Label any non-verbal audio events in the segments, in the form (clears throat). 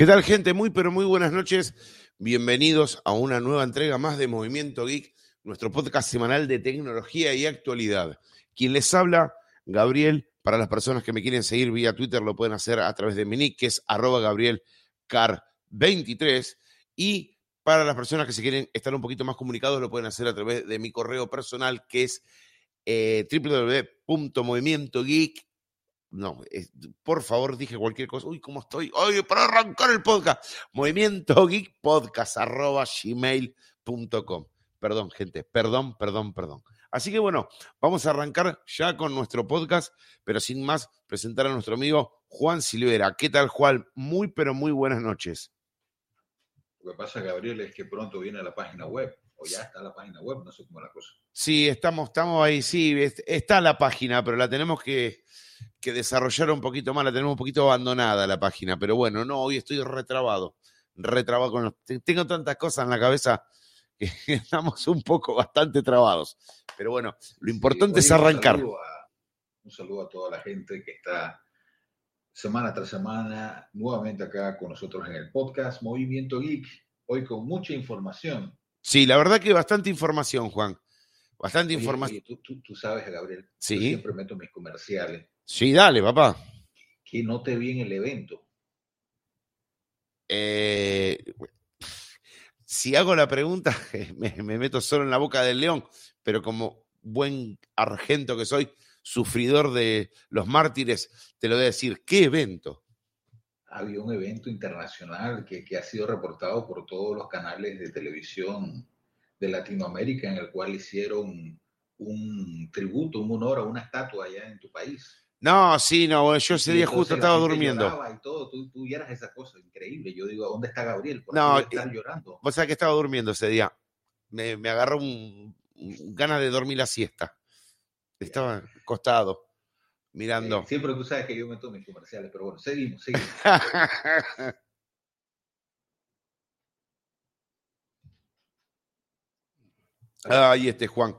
¿Qué tal, gente? Muy, pero muy buenas noches. Bienvenidos a una nueva entrega más de Movimiento Geek, nuestro podcast semanal de tecnología y actualidad. Quien les habla, Gabriel. Para las personas que me quieren seguir vía Twitter, lo pueden hacer a través de mi nick, que es arroba gabrielcar23. Y para las personas que se quieren estar un poquito más comunicados, lo pueden hacer a través de mi correo personal, que es eh, www.movimientogeek no, por favor, dije cualquier cosa. Uy, ¿cómo estoy? Oye, para arrancar el podcast. Movimiento Geek Podcast, arroba gmail.com. Perdón, gente, perdón, perdón, perdón. Así que bueno, vamos a arrancar ya con nuestro podcast, pero sin más, presentar a nuestro amigo Juan Silvera. ¿Qué tal, Juan? Muy, pero muy buenas noches. Lo que pasa, Gabriel, es que pronto viene la página web, o ya está la página web, no sé cómo la cosa. Sí, estamos, estamos ahí, sí, está la página, pero la tenemos que, que desarrollar un poquito más, la tenemos un poquito abandonada la página, pero bueno, no, hoy estoy retrabado, retrabado con tengo tantas cosas en la cabeza que (laughs) estamos un poco bastante trabados. Pero bueno, lo importante es arrancar. Un saludo, a, toda la gente que está semana tras semana nuevamente acá con nosotros en el podcast Movimiento Geek, hoy con mucha información. Sí, la verdad que bastante información, Juan. Bastante información. Tú, sabes, Gabriel, ¿Sí? yo siempre meto mis comerciales Sí, dale, papá. Que no te vi en el evento. Eh, si hago la pregunta, (laughs) me, meto solo en la boca del león, pero como buen argento que soy, sufridor de los mártires, te lo voy a decir, ¿qué evento? Había un evento internacional que, que ha sido reportado por todos los canales de televisión de Latinoamérica, en el cual hicieron un tributo, un honor a una estatua allá en tu país. No, sí, no, yo ese día justo estaba durmiendo. Y todo, tú, tú eras esa cosa increíble. Yo digo, ¿dónde está Gabriel? ¿Por no, estar llorando? Vos sabés que estaba durmiendo ese día. Me, me agarró un, ganas de dormir la siesta. Estaba acostado, mirando. Eh, siempre tú sabes que yo meto mis comerciales, pero bueno, seguimos, seguimos. (laughs) Ay, este Juan.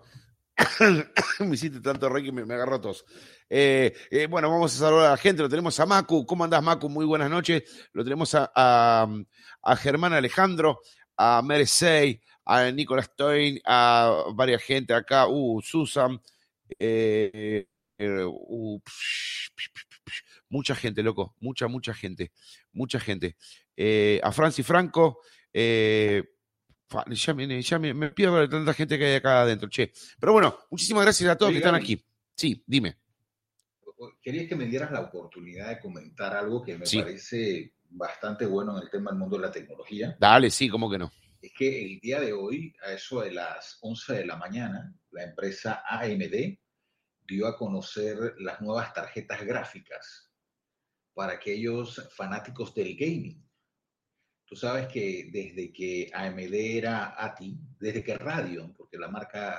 (coughs) me hiciste tanto rey que me, agarró tos. Eh, eh, bueno, vamos a saludar a la gente. Lo tenemos a Macu. ¿Cómo andás, Macu? Muy buenas noches. Lo tenemos a, a, Germán Alejandro, a Mersey, a Nicolás Stoin, a varias gente acá. Uh, Susan. Eh, uh, mucha gente, loco. Mucha, mucha gente. Mucha gente. a Francis Franco. Ya, me, ya me, me, pierdo de tanta gente que hay acá adentro, che. Pero bueno, muchísimas gracias a todos que están aquí. Sí, dime quería que me dieras la oportunidad de comentar algo que me parece bastante bueno en el tema del mundo de la tecnología. Dale, sí, ¿cómo que no? Es que el día de hoy, a eso de las 11 de la mañana, la empresa AMD dio a conocer las nuevas tarjetas gráficas para aquellos fanáticos del gaming. Tú sabes que desde que AMD era ATI, desde que Radeon, porque la marca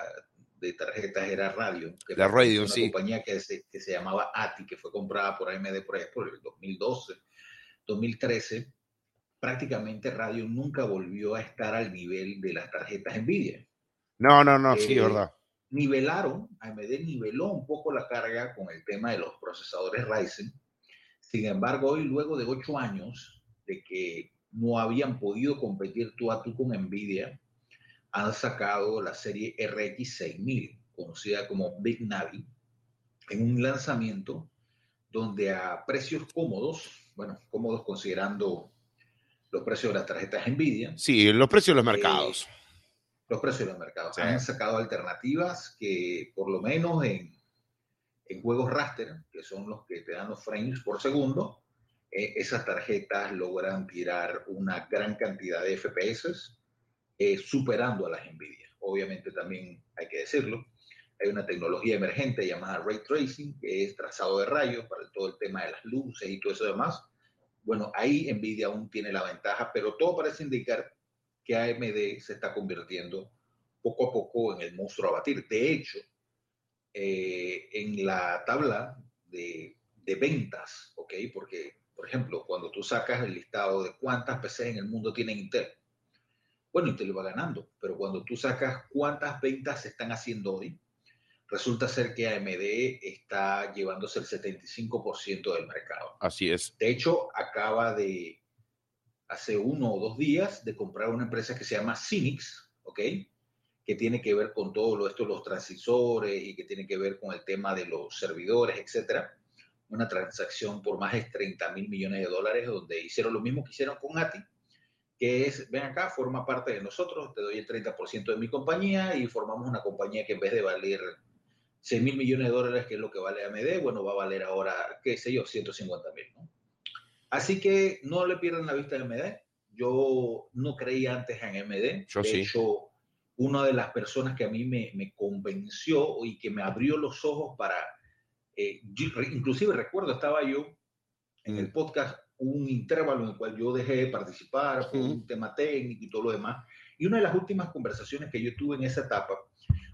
de tarjetas era Radio. Que la Radio, una compañía que se, que se llamaba ATI, que fue comprada por AMD por, por el 2012, 2013. Prácticamente Radio nunca volvió a estar al nivel de las tarjetas Nvidia. No, no, no, sí, eh, verdad. Nivelaron, AMD niveló un poco la carga con el tema de los procesadores Ryzen. Sin embargo, hoy, luego de ocho años de que no habían podido competir tú a tú con Nvidia, han sacado la serie RX 6000, conocida como Big Navi, en un lanzamiento donde a precios cómodos, bueno, cómodos considerando los precios de las tarjetas Nvidia. Sí, los precios de los mercados. Los precios del mercado. Han sacado alternativas que, por lo menos en, en juegos raster, que son los que te dan los frames por segundo, eh, esas tarjetas logran tirar una gran cantidad de FPS, eh, superando a las NVIDIA. Obviamente también hay que decirlo, hay una tecnología emergente llamada Ray Tracing, que es trazado de rayos para todo el tema de las luces y todo eso demás. Bueno, ahí Nvidia aún tiene la ventaja, pero todo parece indicar que AMD se está convirtiendo poco a poco en el monstruo a batir. De hecho, eh, en la tabla de, de, ventas, ¿ok? Porque, por ejemplo, cuando tú sacas el listado de cuántas PCs en el mundo tienen Intel, bueno, Intel va ganando, pero cuando tú sacas cuántas ventas se están haciendo hoy, resulta ser que AMD está llevándose el 75% del mercado. Así es. De hecho, acaba de, hace uno o dos días, de comprar una empresa que se llama Cynix, ¿ok? Que tiene que ver con todo lo, esto, los transisores y que tiene que ver con el tema de los servidores, etcétera. Una transacción por más de 30 mil millones de dólares, donde hicieron lo mismo que hicieron con ATI, que es, ven acá, forma parte de nosotros, te doy el 30% de mi compañía y formamos una compañía que en vez de valer 6 mil millones de dólares, que es lo que vale AMD, bueno, va a valer ahora, qué sé yo, 150 mil, ¿no? Así que no le pierdan la vista a AMD. Yo no creía antes en AMD. Yo de hecho, una de las personas que a mí me, me convenció y que me abrió los ojos para, eh, inclusive recuerdo, estaba yo en el podcast un intervalo en el cual yo dejé de participar por un tema técnico y todo lo demás. Y una de las últimas conversaciones que yo tuve en esa etapa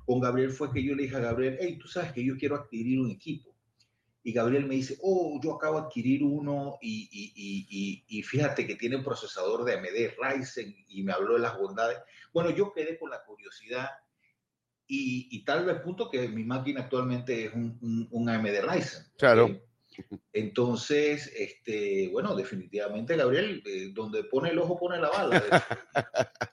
con Gabriel fue que yo le dije a Gabriel, hey, tú sabes que yo quiero adquirir un equipo. Y Gabriel me dice, oh, yo acabo de adquirir uno y, y, y, y, fíjate que tiene un procesador de AMD Ryzen y me habló de las bondades. Bueno, yo quedé con la curiosidad y, tal vez punto que mi máquina actualmente es un, un, AMD Ryzen. Claro. Entonces, este, bueno, definitivamente, Gabriel, eh, donde pone el ojo pone la bala.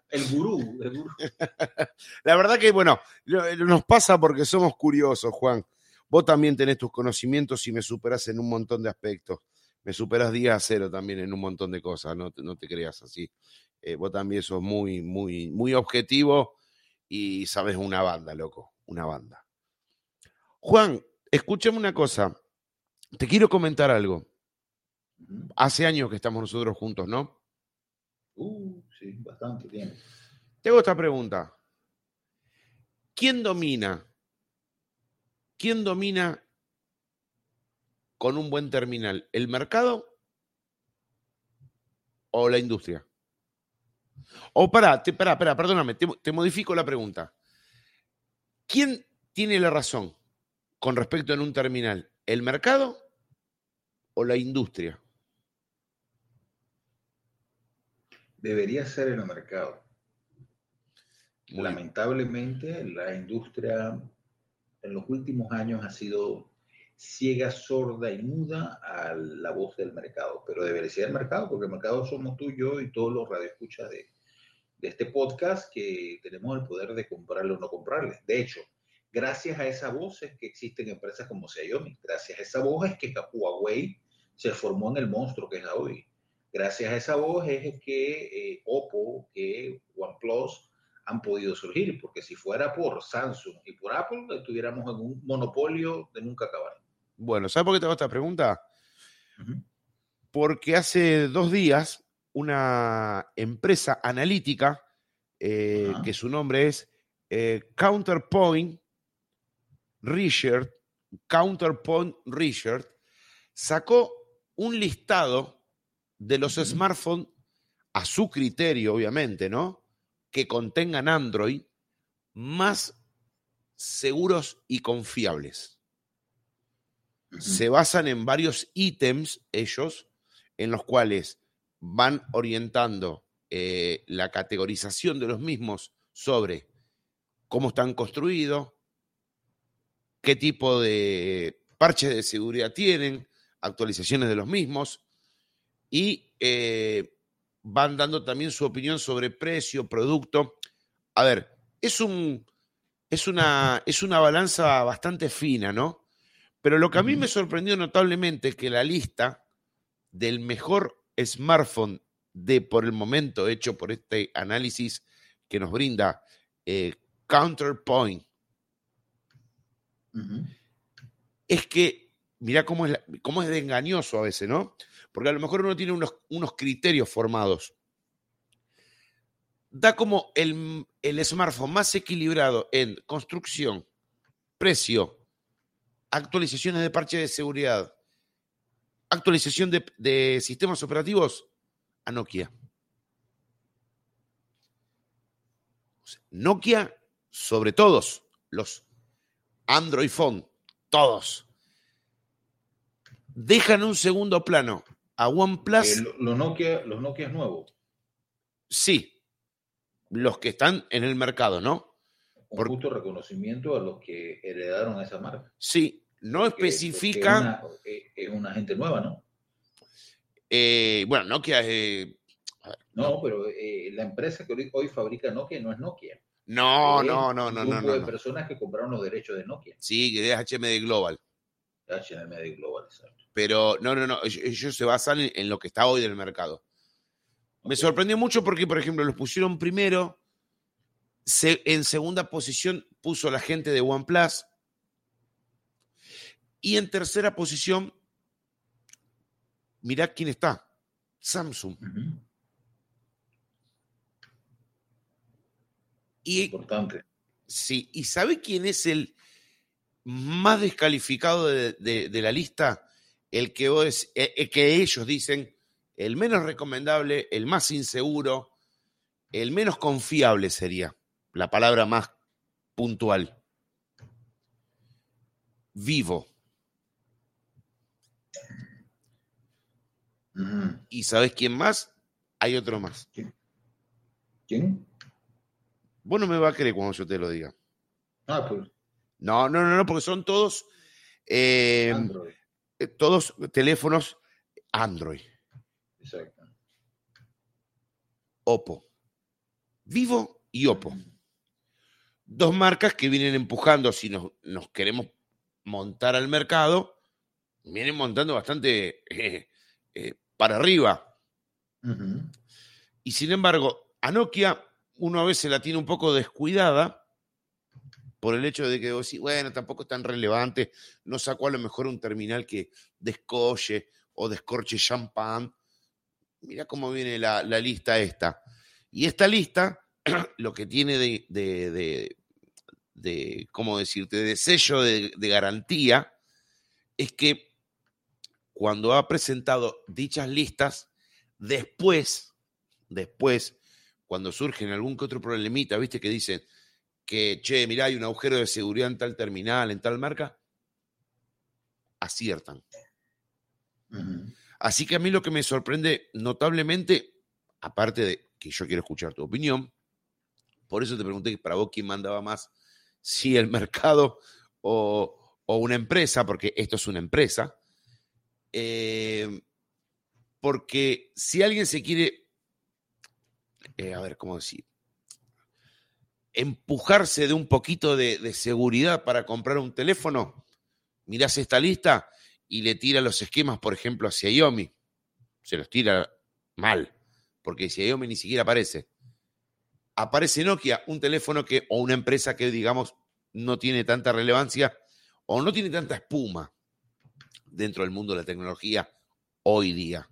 El, gurú, el gurú. (laughs) La verdad que, bueno, nos pasa porque somos curiosos, Juan. Vos también tenés tus conocimientos y me superás en un montón de aspectos. Me superás día a cero también en un montón de cosas, no, no te creas así. Eh, vos también sos muy, muy, muy objetivo y sabes una banda, loco, una banda. Juan, escúchame una cosa. Te quiero comentar algo. Hace años que estamos nosotros juntos, ¿no? Uh, sí, bastante bien. Te hago esta pregunta. ¿Quién domina? ¿Quién domina con un buen terminal? ¿El mercado o la industria? O para, espera, espera, perdóname, te modifico la pregunta. ¿Quién tiene la razón con respecto en un terminal? ¿El mercado o la industria? Debería ser el mercado. Lamentablemente, la industria en los últimos años ha sido ciega, sorda y muda a la voz del mercado, pero debería ser el mercado, porque el mercado somos tú, yo y todos los radioescuchas de, de este podcast que tenemos el poder de comprarle o no comprarle. De hecho, gracias a esa voz es que existen empresas como Xiaomi, gracias a esa voz es que Huawei se formó en el monstruo que es hoy. Gracias a esa voz es que eh, Oppo, que OnePlus han podido surgir, porque si fuera por Samsung y por Apple, estuviéramos en un monopolio de nunca acabar. Bueno, ¿sabes por qué te hago esta pregunta? Porque hace dos días una empresa analítica, eh, que su nombre es eh, Counterpoint Research, Counterpoint Research, sacó un listado de los smartphones a su criterio, obviamente, ¿no? Que contengan Android más seguros y confiables. Se basan en varios ítems, ellos, en los cuales van orientando eh, la categorización de los mismos sobre cómo están construidos, qué tipo de parches de seguridad tienen, actualizaciones de los mismos y eh, van dando también su opinión sobre precio, producto. A ver, es, un, es, una, es una balanza bastante fina, ¿no? Pero lo que a mí me sorprendió notablemente es que la lista del mejor smartphone de por el momento hecho por este análisis que nos brinda eh, Counterpoint. Es que, mira cómo es, cómo es de engañoso a veces, ¿no? Porque a lo mejor uno tiene unos, unos criterios formados. Da como el, el smartphone más equilibrado en construcción, precio, actualizaciones de parche de seguridad, actualización de, de sistemas operativos a Nokia. Nokia sobre todos, los Android Phone, todos. Dejan un segundo plano a OnePlus. Eh, los, Nokia, los Nokia nuevos. Sí, los que están en el mercado, ¿no? Un Por, justo reconocimiento a los que heredaron esa marca. Sí, no especifica. Eh, es una, gente nueva, ¿no? Eh, bueno, Nokia es. no, pero la empresa que hoy fabrica Nokia no es Nokia. No, no, no, no, no. Un grupo de personas que compraron los derechos de Nokia. Sí, que es HMD Global. HMD Global, exacto. Pero no, no, no, ellos se basan en, lo que está hoy del mercado. Me sorprendió mucho porque, por ejemplo, los pusieron primero, en segunda posición puso la gente de OnePlus y en tercera posición, mirá quién está, Samsung. Y, Importante. Sí, ¿y sabe quién es el más descalificado de, la lista? El que, vos, eh, eh, que ellos dicen el menos recomendable, el más inseguro, el menos confiable sería la palabra más puntual. Vivo. ¿Y sabes quién más? Hay otro más. ¿Quién? Vos no me vas a creer cuando yo te lo diga. Ah, pues. No, no, no, no, porque son todos. Eh, Android. Eh, todos teléfonos Android. Exacto. Oppo. Vivo y Oppo. Dos marcas que vienen empujando, si nos, queremos montar al mercado, vienen montando bastante eh, para arriba. Y sin embargo, a Nokia uno a veces la tiene un poco descuidada por el hecho de que vos bueno, tampoco es tan relevante, no sacó a lo mejor un terminal que descolle o descorche champán. Mira cómo viene la, lista esta. Y esta lista, (clears throat) lo que tiene de, de, de, ¿cómo decirte?, de sello de, de garantía, es que cuando ha presentado dichas listas, después, después cuando surgen algún que otro problemita, viste, que dicen que, che, mirá, hay un agujero de seguridad en tal terminal, en tal marca, aciertan. Así que a mí lo que me sorprende notablemente, aparte de que yo quiero escuchar tu opinión, por eso te pregunté para vos quién mandaba más, si el mercado o, una empresa, porque esto es una empresa, eh, porque si alguien se quiere eh, a ver, ¿cómo decir? Empujarse de un poquito de, seguridad para comprar un teléfono, mirás esta lista y le tira los esquemas, por ejemplo, a Xiaomi. Se los tira mal, porque Xiaomi ni siquiera aparece. Aparece Nokia, un teléfono que, o una empresa que, digamos, no tiene tanta relevancia o no tiene tanta espuma dentro del mundo de la tecnología hoy día.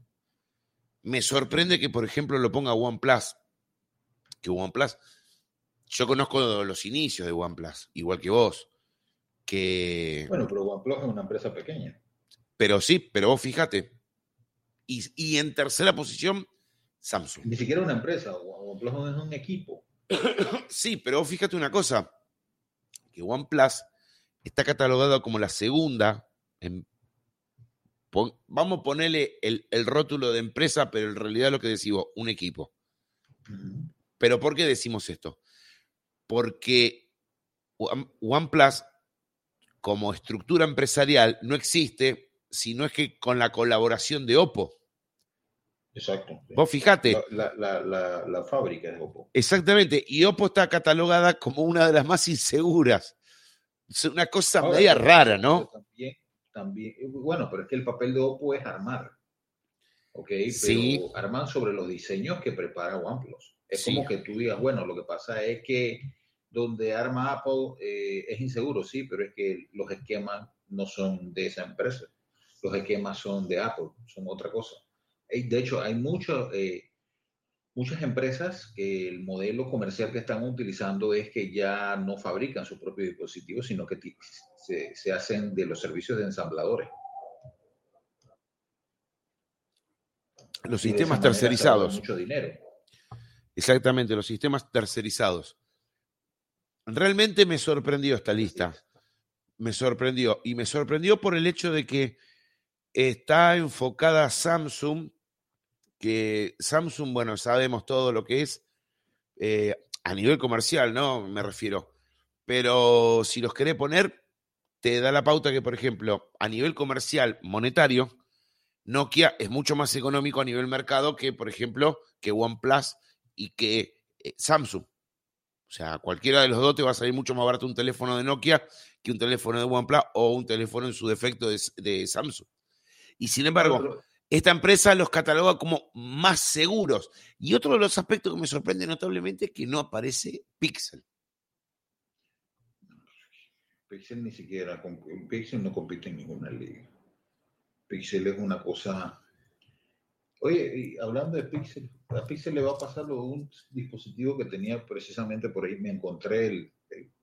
Me sorprende que, por ejemplo, lo ponga OnePlus, que OnePlus. Yo conozco los inicios de OnePlus, igual que vos. Que... Bueno, pero OnePlus es una empresa pequeña. Pero sí, pero vos fíjate. Y, en tercera posición, Samsung. Ni siquiera una empresa, OnePlus no es un equipo. (coughs) sí, pero vos fíjate una cosa, que OnePlus está catalogado como la segunda, vamos a ponerle el, rótulo de empresa, pero en realidad lo que decimos, un equipo. Pero ¿por qué decimos esto? Porque OnePlus, como estructura empresarial, no existe si no es que con la colaboración de Oppo. Exacto. Vos fijate. La, fábrica de Oppo. Exactamente. Y Oppo está catalogada como una de las más inseguras. Es una cosa media rara, ¿no? También, también, bueno, pero es que el papel de Oppo es armar. ¿Ok? Pero sí. arman sobre los diseños que prepara OnePlus. Es como que tú digas, bueno, lo que pasa es que donde arma Apple eh, es inseguro, sí, pero es que los esquemas no son de esa empresa. Los esquemas son de Apple, son otra cosa. De hecho, hay mucho, eh, muchas empresas que el modelo comercial que están utilizando es que ya no fabrican su propio dispositivo, sino que se, se hacen de los servicios de ensambladores. Los sistemas tercerizados. Mucho dinero. Exactamente, los sistemas tercerizados. Realmente me sorprendió esta lista. Me sorprendió. Y me sorprendió por el hecho de que está enfocada Samsung, que Samsung, bueno, sabemos todo lo que es eh, a nivel comercial, ¿no? Me refiero. Pero si los querés poner, te da la pauta que, por ejemplo, a nivel comercial, monetario, Nokia es mucho más económico a nivel mercado que, por ejemplo, que OnePlus y que eh, Samsung. O sea, cualquiera de los dos te va a salir mucho más barato un teléfono de Nokia que un teléfono de OnePlus o un teléfono en su defecto de, Samsung. Y sin embargo, esta empresa los cataloga como más seguros. Y otro de los aspectos que me sorprende notablemente es que no aparece Pixel. Pixel ni siquiera, Pixel no compite en ninguna liga. Pixel es una cosa. Oye, hablando de Pixel, a Pixel le va a pasar lo de un dispositivo que tenía precisamente por ahí. Me encontré el, el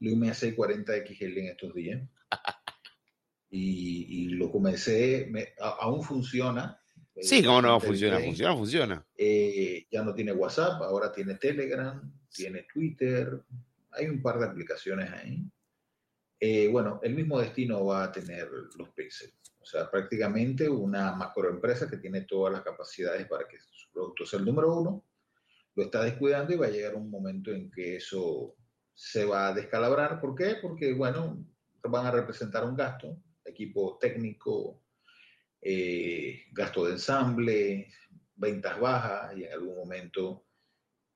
Lumia 640 XL en estos días. (laughs) Y, lo comencé, aún funciona. Sí, cómo no funciona, funciona, funciona. Eh, ya no tiene WhatsApp, ahora tiene Telegram, tiene Twitter, hay un par de aplicaciones ahí. Eh, bueno, el mismo destino va a tener los Pixel. O sea, prácticamente una macroempresa que tiene todas las capacidades para que su producto sea el número uno, lo está descuidando y va a llegar un momento en que eso se va a descalabrar. ¿Por qué? Porque, bueno, van a representar un gasto, equipo técnico, eh, gasto de ensamble, ventas bajas y en algún momento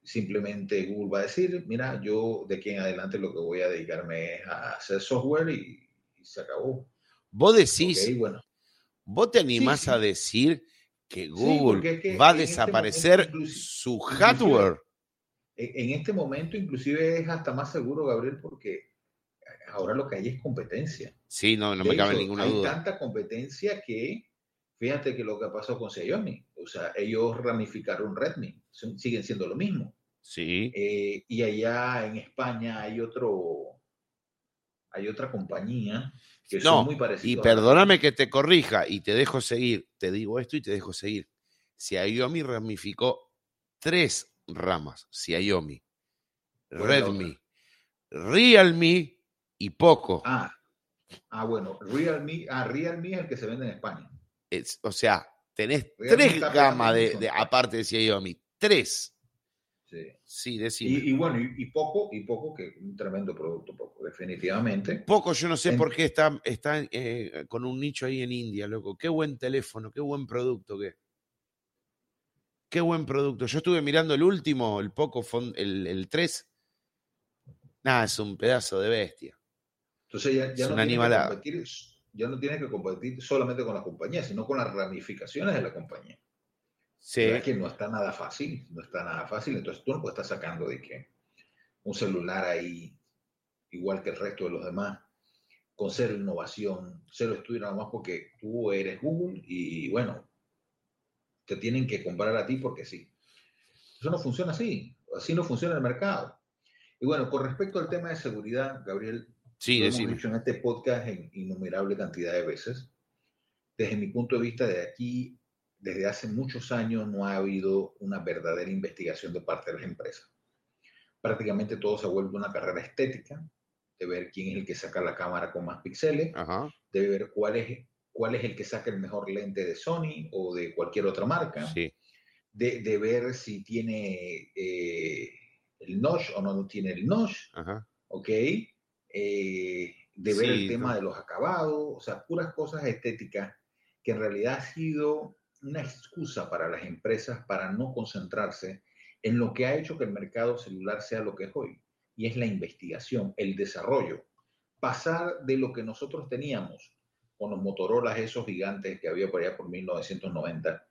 simplemente Google va a decir, mira, yo de aquí en adelante lo que voy a dedicarme es a hacer software y, se acabó. Vos decís, bueno, vos te animás a decir que Google va a este desaparecer su hardware. En este momento inclusive es hasta más seguro, Gabriel, porque ahora lo que hay es competencia. Sí, no, no me cabe ninguna duda. Hay tanta competencia que, fíjate que lo que pasó con Xiaomi, o sea, ellos ramificaron Redmi, siguen siendo lo mismo. Sí. Eh, y allá en España hay otro, hay otra compañía que son muy parecidos. Y perdóname que te corrija y te dejo seguir. Te digo esto y te dejo seguir. Xiaomi ramificó tres ramas. Xiaomi, Redmi, Realme y Poco. Ah, ah, bueno, Realme, ah, Realme es el que se vende en España. o sea, tenés tres gamas de, aparte de Xiaomi. Tres. Sí, sí Y, bueno, y, poco, y poco, que un tremendo producto, poco, definitivamente. Poco, yo no sé por qué está, está eh, con un nicho ahí en India, loco. Qué buen teléfono, qué buen producto que. Qué buen producto. Yo estuve mirando el último, el Poco, el, el 3. Nada, es un pedazo de bestia. Entonces ya, ya no competir, ya no tienes que competir solamente con la compañía, sino con las ramificaciones de la compañía. Sí. que no está nada fácil, no está nada fácil. Entonces tú no puedes estar sacando de que un celular ahí, igual que el resto de los demás, con cero innovación, cero estudio nada más porque tú eres Google y bueno, te tienen que comprar a ti porque sí. Eso no funciona así, así no funciona el mercado. Y bueno, con respecto al tema de seguridad, Gabriel, sí, lo hemos dicho en este podcast en innumerable cantidad de veces. Desde mi punto de vista, de aquí desde hace muchos años no ha habido una verdadera investigación de parte de las empresas. Prácticamente todo se ha vuelto una carrera estética, de ver quién es el que saca la cámara con más píxeles, de ver cuál es, cuál es el que saca el mejor lente de Sony o de cualquier otra marca, de, ver si tiene eh, el notch o no tiene el notch, ¿ok? Eh, de ver el tema de los acabados, o sea, puras cosas estéticas que en realidad ha sido una excusa para las empresas para no concentrarse en lo que ha hecho que el mercado celular sea lo que es hoy, y es la investigación, el desarrollo. Pasar de lo que nosotros teníamos con los Motorola, esos gigantes que había por allá por 1990,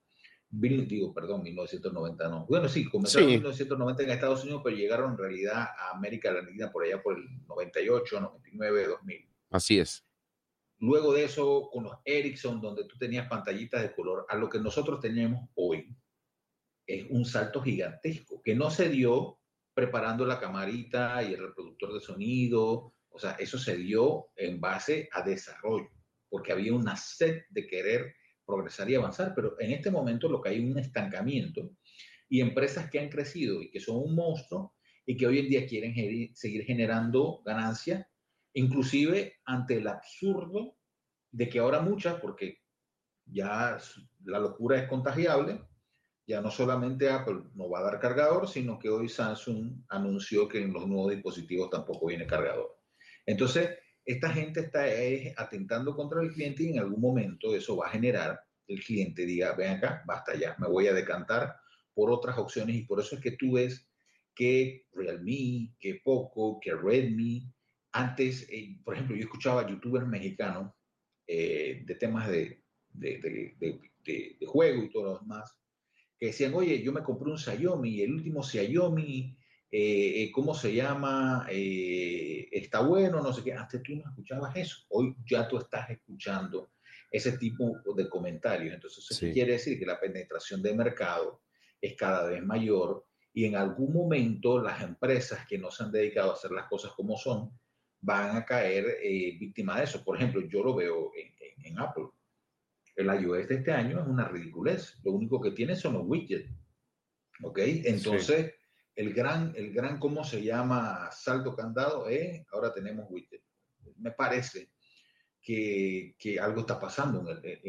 digo, perdón, 1990 no. Bueno, sí, comenzaron en 1990 en Estados Unidos, pero llegaron en realidad a América Latina por allá por el 98, 99, 2000. Así es. Luego de eso, con los Ericsson, donde tú tenías pantallitas de color, a lo que nosotros tenemos hoy, es un salto gigantesco, que no se dio preparando la camarita y el reproductor de sonido, o sea, eso se dio en base a desarrollo, porque había una sed de querer progresar y avanzar, pero en este momento lo que hay es un estancamiento y empresas que han crecido y que son un monstruo y que hoy en día quieren seguir generando ganancias, inclusive ante el absurdo de que ahora muchas, porque ya la locura es contagiable, ya no solamente Apple no va a dar cargador, sino que hoy Samsung anunció que en los nuevos dispositivos tampoco viene cargador. Entonces, esta gente está atentando contra el cliente y en algún momento eso va a generar que el cliente diga, ven acá, basta ya, me voy a decantar por otras opciones y por eso es que tú ves que Realme, que Poco, que Redmi, antes, eh, por ejemplo, yo escuchaba youtubers mexicanos eh, de temas de, de, de, de, juego y todo lo demás, que decían, oye, yo me compré un Xiaomi, el último Xiaomi eh, eh, ¿cómo se llama? Eh, está bueno, no sé qué. Antes tú no escuchabas eso. Hoy ya tú estás escuchando ese tipo de comentarios. Entonces, eso quiere decir que la penetración de mercado es cada vez mayor y en algún momento las empresas que no se han dedicado a hacer las cosas como son van a caer víctimas de eso. Por ejemplo, yo lo veo en, Apple. El iOS de este año es una ridiculez. Lo único que tiene son los widgets. ¿Ok? Entonces, el gran, el gran, ¿cómo se llama? Saldo candado es, ahora tenemos widget. Me parece que, que algo está pasando en el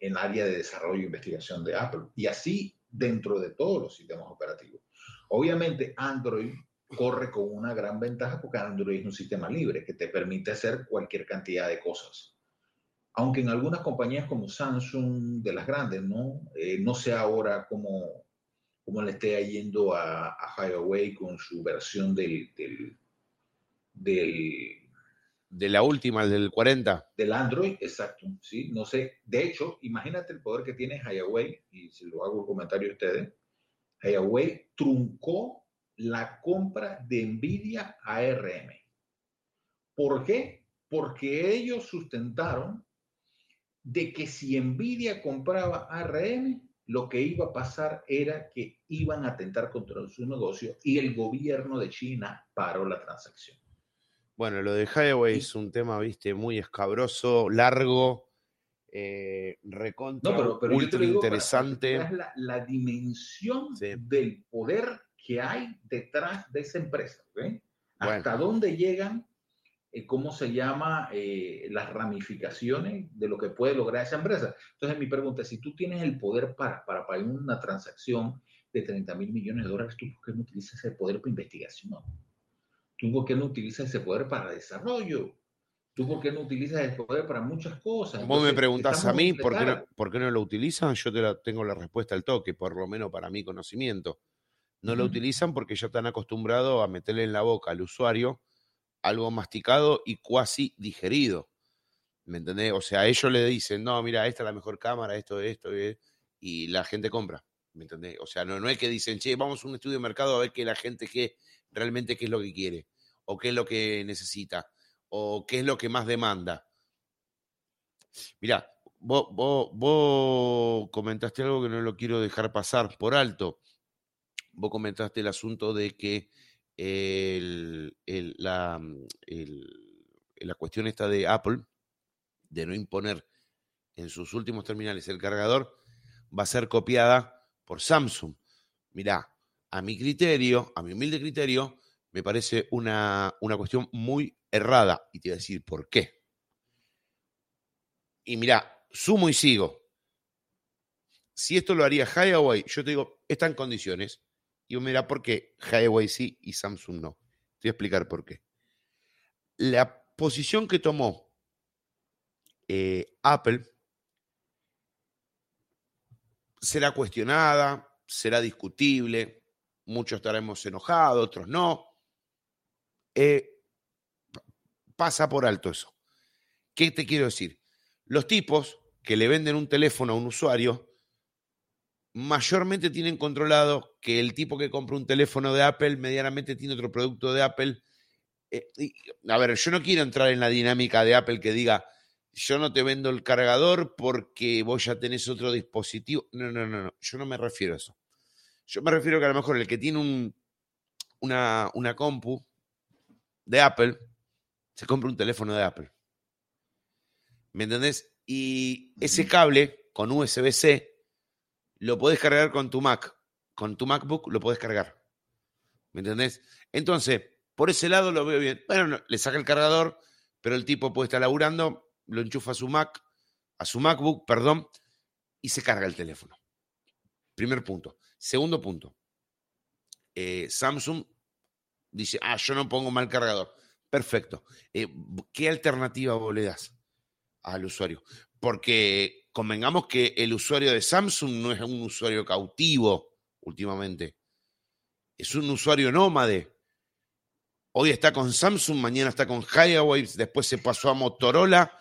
en, área de desarrollo e investigación de Apple. Y así dentro de todos los sistemas operativos. Obviamente Android corre con una gran ventaja porque Android es un sistema libre que te permite hacer cualquier cantidad de cosas. Aunque en algunas compañías como Samsung, de las grandes, no, eh, no sé ahora cómo, cómo le esté yendo a, a Huawei con su versión del, del, de la última, el del 40. Del Android, exacto, sí, no sé. De hecho, imagínate el poder que tiene Huawei, y si lo hago un comentario a ustedes, Huawei truncó la compra de Nvidia a ARM. ¿Por qué? Porque ellos sustentaron de que si Nvidia compraba ARM, lo que iba a pasar era que iban a atentar contra su negocio y el gobierno de China paró la transacción. Bueno, lo de Huawei es un tema, viste, muy escabroso, largo, eh, recontra, no, pero, ultra interesante. la, dimensión del poder que hay detrás de esa empresa. ¿Hasta dónde llegan eh, ¿cómo se llama? Eh, las ramificaciones de lo que puede lograr esa empresa. Entonces mi pregunta es, si tú tienes el poder para, para pagar una transacción de 30 mil millones de dólares, ¿tú por qué no utilizas ese poder para investigación? ¿Tú por qué no utilizas ese poder para desarrollo? ¿Tú por qué no utilizas el poder para muchas cosas? Vos me preguntás a mí por qué, no, por qué no lo utilizan, yo te tengo la respuesta al toque, por lo menos para mi conocimiento. No lo utilizan porque ya están acostumbrados a meterle en la boca al usuario algo masticado y cuasi digerido. ¿Me entendés? O sea, ellos le dicen, no, mira, esta es la mejor cámara, esto, esto, eh", y la gente compra. ¿Me entendés? O sea, no, no es que dicen, che, vamos a un estudio de mercado a ver que la gente qué, realmente qué es lo que quiere, o qué es lo que necesita, o qué es lo que más demanda. Mira, vos, vos, vos comentaste algo que no lo quiero dejar pasar por alto. Vos comentaste el asunto de que mm, la cuestión esta de Apple, de no imponer en sus últimos terminales el cargador, va a ser copiada por Samsung. Mirá, a mi criterio, a mi humilde criterio, me parece una, una cuestión muy errada. Y te voy a decir por qué. Y mirá, sumo y sigo. Si esto lo haría Huawei, yo te digo, está en condiciones. Y uno mira por qué sí y Samsung no. Te voy a explicar por qué. La posición que tomó eh, Apple será cuestionada, será discutible, muchos estaremos enojados, otros no. Eh, pasa por alto eso. ¿Qué te quiero decir? Los tipos que le venden un teléfono a un usuario mayormente tienen controlado que el tipo que compra un teléfono de Apple medianamente tiene otro producto de Apple. Eh, a ver, yo no quiero entrar en la dinámica de Apple que diga, yo no te vendo el cargador porque vos ya tenés otro dispositivo. No, no, no, no, yo no me refiero a eso. Yo me refiero que a lo mejor el que tiene un, una, una compu de Apple, se compra un teléfono de Apple. ¿Me entendés? Y ese cable con USB-C lo podés cargar con tu Mac. Con tu MacBook lo podés cargar. ¿Me entendés? Entonces, por ese lado lo veo bien. Bueno, le saca el cargador, pero el tipo puede estar laburando, lo enchufa a su Mac, a su MacBook, perdón, y se carga el teléfono. Primer punto. Segundo punto. Eh, Samsung dice, ah, yo no pongo mal cargador. Perfecto. Eh, ¿Qué alternativa vos le das al usuario? Porque convengamos que el usuario de Samsung no es un usuario cautivo últimamente. Es un usuario nómade. Hoy está con Samsung, mañana está con Huawei, después se pasó a Motorola,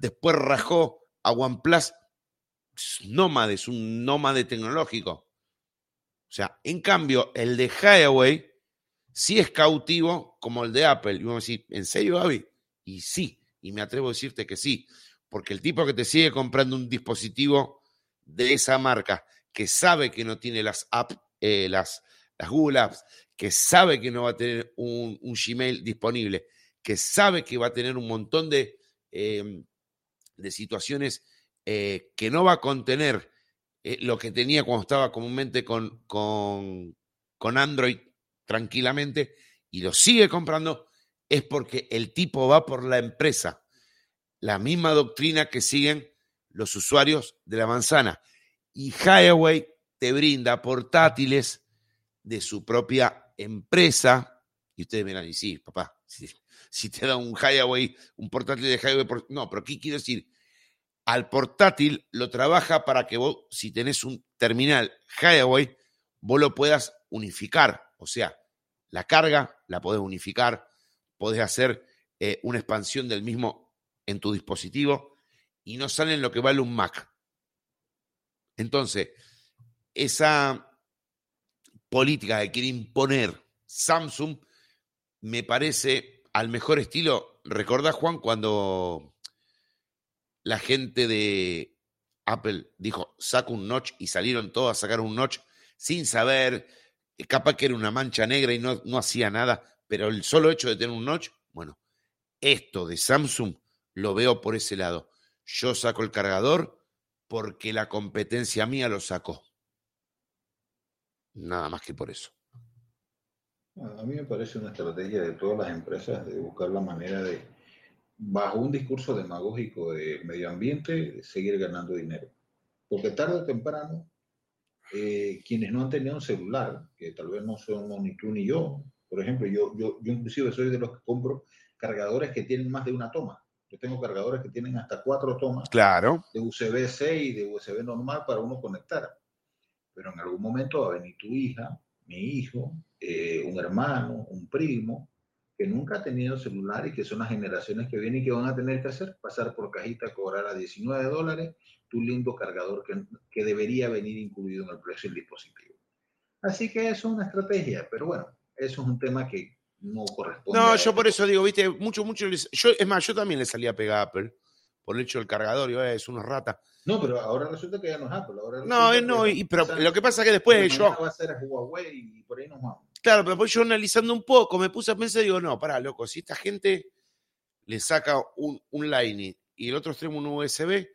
después rajó a OnePlus. Es nómade, es un nómade tecnológico. O sea, en cambio, el de Huawei sí es cautivo como el de Apple. Y vamos a decir, ¿en serio, Gaby? Y sí, y me atrevo a decirte que sí, porque el tipo que te sigue comprando un dispositivo de esa marca, que sabe que no tiene las apps, eh, las, Google Apps, que sabe que no va a tener un, Gmail disponible, que sabe que va a tener un montón de, em, de situaciones eh, que no va a contener eh, lo que tenía cuando estaba comúnmente con, con Android tranquilamente y lo sigue comprando, es porque el tipo va por la empresa. La misma doctrina que siguen los usuarios de la manzana. Y Highway te brinda portátiles de su propia empresa. Y ustedes me van a decir, papá, (laughs) si, te da un Highway, un portátil de Highway, no, pero ¿qué quiero decir? Al portátil lo trabaja para que vos, si tenés un terminal Highway, vos lo puedas unificar. O sea, la carga la podés unificar, podés hacer eh, una expansión del mismo en tu dispositivo y no sale en lo que vale un Mac. Entonces, esa política que quiere imponer Samsung me parece al mejor estilo. ¿Recordás, Juan, cuando la gente de Apple dijo, saca un notch y salieron todos a sacar un notch sin saber capaz que era una mancha negra y no, no hacía nada, pero el solo hecho de tener un notch, bueno, esto de Samsung lo veo por ese lado. Yo saco el cargador porque la competencia mía lo sacó. Nada más que por eso. A mí me parece una estrategia de todas las empresas de buscar la manera de, bajo un discurso demagógico de medio ambiente, seguir ganando dinero. Porque tarde o temprano eh, quienes no han tenido un celular, que tal vez no somos ni tú ni yo. Por ejemplo, yo, yo, yo inclusive soy de los que compro cargadores que tienen más de una toma. Yo tengo cargadores que tienen hasta cuatro tomas. Claro. De USB-C y de USB normal para uno conectar. Pero en algún momento va a venir tu hija, mi hijo, eh, un hermano, un primo, que nunca ha tenido celular y que son las generaciones que vienen y que van a tener que hacer, pasar por cajita, cobrar a 19 dólares tu lindo cargador que, que debería venir incluido en el precio del dispositivo. Así que eso es una estrategia, pero bueno, eso es un tema que no corresponde. No, yo por eso digo, viste, mucho, mucho. Yo, es más, yo también le salía a pegar a Apple por el hecho del cargador, y es una rata. No, pero ahora resulta que ya no es Apple. no, no, y, pero lo que pasa es que después yo. Va a ser Huawei y por ahí nos vamos. Claro, pero después yo analizando un poco, me puse a pensar y digo, no, pará, loco, si esta gente le saca un, un Lightning y el otro extremo un USB,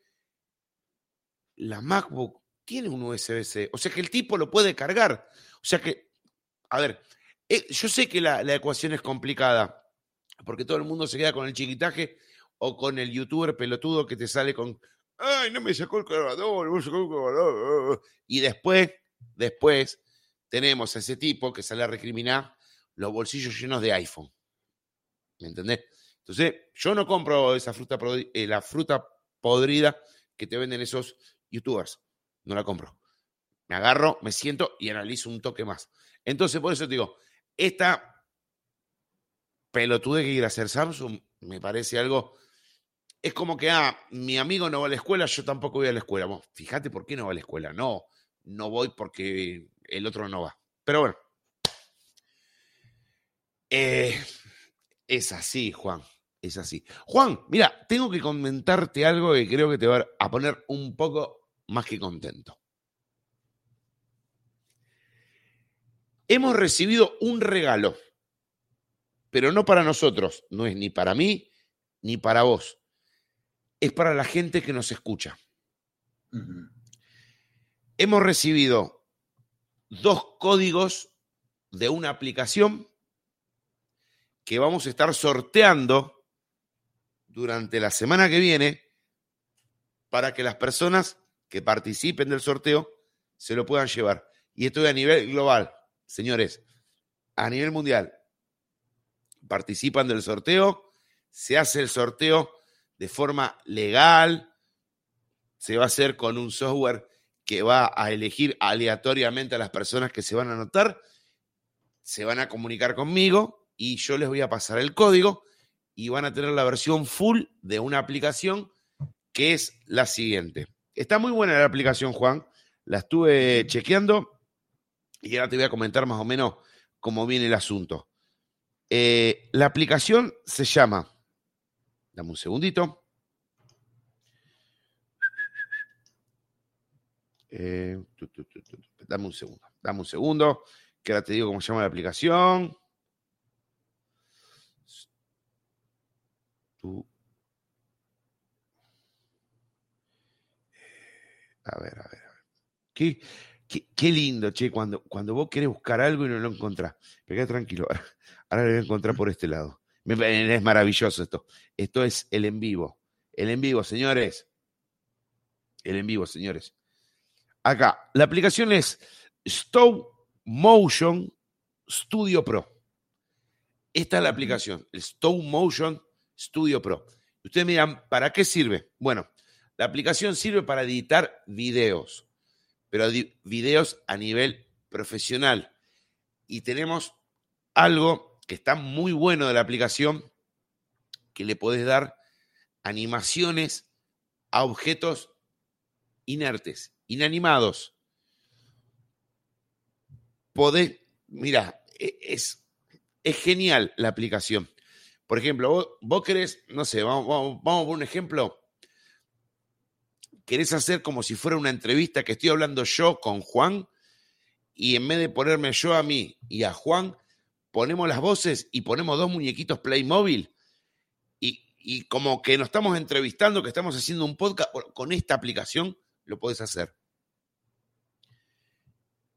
la MacBook tiene un USB-C. O sea que el tipo lo puede cargar. O sea que, a ver, eh, yo sé que la, ecuación es complicada, porque todo el mundo se queda con el chiquitaje o con el youtuber pelotudo que te sale con, ay, no me sacó el cargador, no me sacó el. Y después, después, tenemos a ese tipo que sale a recriminar los bolsillos llenos de iPhone. ¿Me entendés? Entonces, yo no compro esa fruta, eh, la fruta podrida que te venden esos youtubers. No la compro. Me agarro, me siento y analizo un toque más. Entonces, por eso te digo, esta pelotude que ir a hacer Samsung me parece algo. Es como que, ah, mi amigo no va a la escuela, yo tampoco voy a la escuela. fíjate por qué no va a la escuela. No, no voy porque el otro no va. Pero bueno. Eh, es así, Juan. Es así. Juan, mira, tengo que comentarte algo que creo que te va a poner un poco más que contento. Hemos recibido un regalo, pero no para nosotros, no es ni para mí ni para vos, es para la gente que nos escucha. Hemos recibido dos códigos de una aplicación que vamos a estar sorteando durante la semana que viene para que las personas que participen del sorteo se lo puedan llevar. Y esto es a nivel global, señores, a nivel mundial. Participan del sorteo, se hace el sorteo de forma legal, se va a hacer con un software que va a elegir aleatoriamente a las personas que se van a anotar, se van a comunicar conmigo y yo les voy a pasar el código y van a tener la versión full de una aplicación que es la siguiente. Está muy buena la aplicación, Juan. La estuve chequeando y ahora te voy a comentar más o menos cómo viene el asunto. Eh, la aplicación se llama, dame un segundito. Eh, dame un segundo, dame un segundo, que ahora te digo cómo se llama la aplicación. A ver, a ver, a ver. Qué, qué, lindo, che, cuando, cuando vos querés buscar algo y no lo encontrás. Pero tranquilo, (laughs) ahora, lo voy a encontrar por este lado. Es maravilloso esto. Esto es el en vivo. El en vivo, señores. El en vivo, señores. Acá, la aplicación es Stove Motion Studio Pro. Esta es la aplicación, el Stove Motion Studio Pro. Ustedes me dirán, ¿para qué sirve? Bueno, la aplicación sirve para editar videos, pero videos a nivel profesional. Y tenemos algo que está muy bueno de la aplicación, que le podés dar animaciones a objetos inertes, inanimados. Podés, mira, e-, es, es genial la aplicación. Por ejemplo, vos, querés, no sé, vamos, vamos, vamos un ejemplo querés hacer como si fuera una entrevista que estoy hablando yo con Juan y en vez de ponerme yo a mí y a Juan, ponemos las voces y ponemos dos muñequitos Playmobil y, y como que nos estamos entrevistando, que estamos haciendo un podcast, con esta aplicación lo podés hacer.